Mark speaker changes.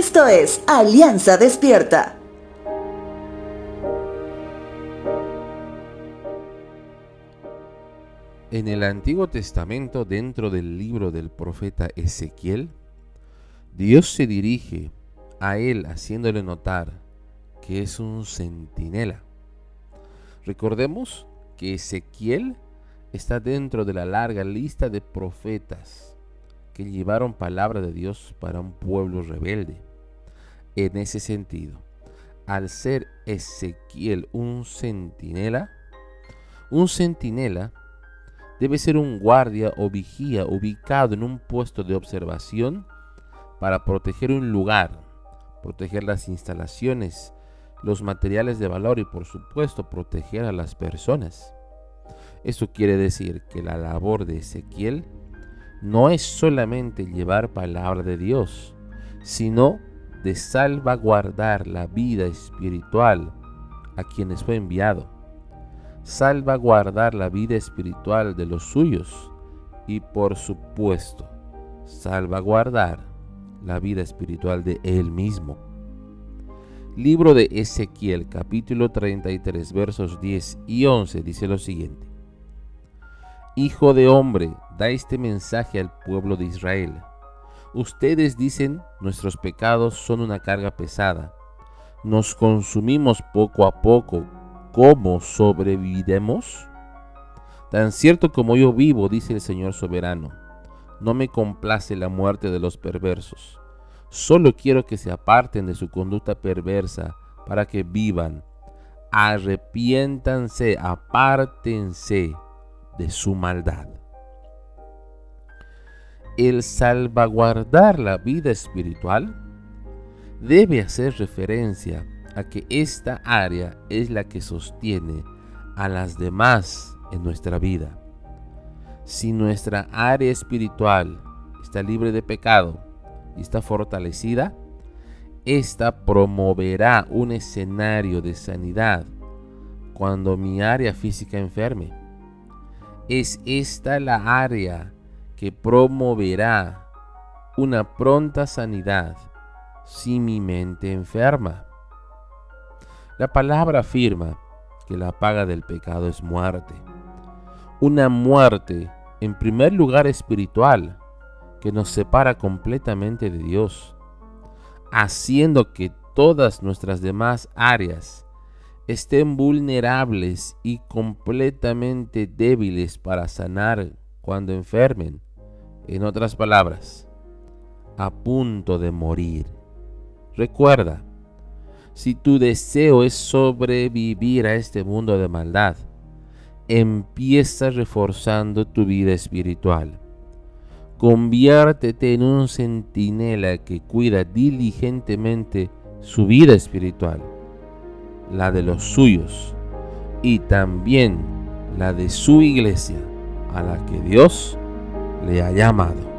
Speaker 1: Esto es Alianza Despierta.
Speaker 2: En el Antiguo Testamento, dentro del libro del profeta Ezequiel, Dios se dirige a él haciéndole notar que es un centinela. Recordemos que Ezequiel está dentro de la larga lista de profetas que llevaron palabra de Dios para un pueblo rebelde. En ese sentido, al ser Ezequiel un centinela, un centinela debe ser un guardia o vigía ubicado en un puesto de observación para proteger un lugar, proteger las instalaciones, los materiales de valor y por supuesto proteger a las personas. Eso quiere decir que la labor de Ezequiel no es solamente llevar palabra de Dios, sino de salvaguardar la vida espiritual a quienes fue enviado salvaguardar la vida espiritual de los suyos y por supuesto salvaguardar la vida espiritual de él mismo. Libro de Ezequiel capítulo 33 versos 10 y 11 dice lo siguiente. Hijo de hombre, da este mensaje al pueblo de Israel. Ustedes dicen, nuestros pecados son una carga pesada. Nos consumimos poco a poco ¿cómo sobreviviremos? Tan cierto como yo vivo, dice el Señor soberano, no me complace la muerte de los perversos. Solo quiero que se aparten de su conducta perversa para que vivan. Arrepiéntanse, apártense de su maldad. El salvaguardar la vida espiritual debe hacer referencia a que esta área es la que sostiene a las demás en nuestra vida. Si nuestra área espiritual está libre de pecado y está fortalecida, esta promoverá un escenario de sanidad cuando mi área física enferme. Es esta la área que promoverá una pronta sanidad si mi mente enferma. La palabra afirma que la paga del pecado es muerte. Una muerte, en primer lugar, espiritual, que nos separa completamente de Dios, haciendo que todas nuestras demás áreas estén vulnerables y completamente débiles para sanar cuando enfermen. En otras palabras, a punto de morir. Recuerda, si tu deseo es sobrevivir a este mundo de maldad, empieza reforzando tu vida espiritual. Conviértete en un centinela que cuida diligentemente su vida espiritual, la de los suyos y también la de su iglesia a la que Dios le ha llamado.